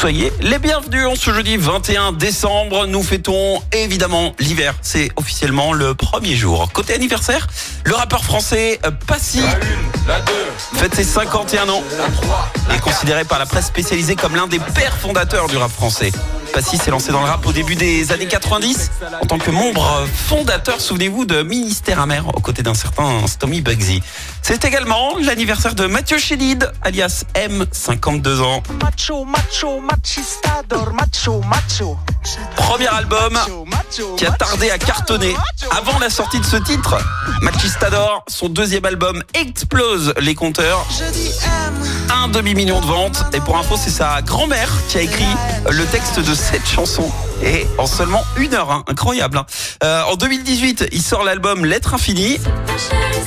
Soyez les bienvenus en ce jeudi 21 décembre. Nous fêtons évidemment l'hiver. C'est officiellement le premier jour. Côté anniversaire, le rappeur français euh, Passy fête ses 51 ans et est considéré par la presse spécialisée comme l'un des pères fondateurs du rap français. Passy s'est lancé dans le rap au début des années 90 en tant que membre fondateur, souvenez-vous, de Ministère Amer aux côtés d'un certain Stomy Bugsy. C'est également l'anniversaire de Mathieu Chédid, alias M, 52 ans. Macho, macho, machistador, macho, macho. Premier album qui a tardé à cartonner. Avant la sortie de ce titre, Machistador, son deuxième album explose les compteurs. Je dis M. Demi-million de ventes. Et pour info, c'est sa grand-mère qui a écrit le texte de cette chanson. Et en seulement une heure, hein. incroyable. hein. Euh, en 2018, il sort l'album Lettre Infinie.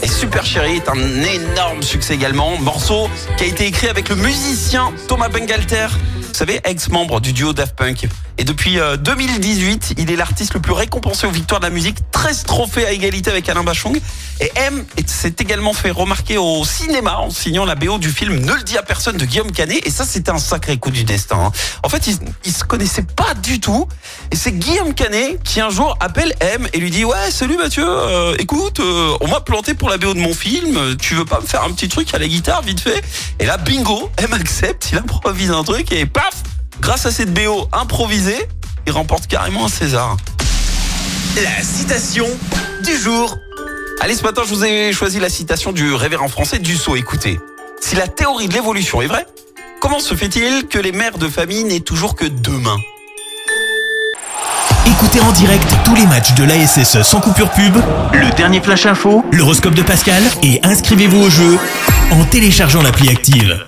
Et Super Chérie est un énorme succès également. Morceau qui a été écrit avec le musicien Thomas Bangalter. Vous savez, ex-membre du duo Daft Punk. Et depuis euh, 2018, il est l'artiste le plus récompensé aux victoires de la musique. 13 trophées à égalité avec Alain Bachung. Et M s'est également fait remarquer au cinéma en signant la BO du film Ne le dis à personne de Guillaume Canet. Et ça, c'était un sacré coup du destin. hein. En fait, il, il se connaissait pas du tout. Et c'est Guillaume Canet qui un jour appelle M et lui dit Ouais, salut Mathieu, euh, écoute, euh, on m'a planté pour la BO de mon film. Tu veux pas me faire un petit truc à la guitare vite fait? Et là, bingo, M accepte, il improvise un truc et paf Grâce à cette BO improvisée, il remporte carrément un César. La citation du jour. Allez, ce matin, je vous ai choisi la citation du révérend français Dussault. Écoutez, si la théorie de l'évolution est vraie, comment se fait-il que les mères de famille n'aient toujours que deux mains? Écoutez en direct tous les matchs de l'ASSE sans coupure pub, le dernier flash info, l'horoscope de Pascal et inscrivez-vous au jeu en téléchargeant l'appli active.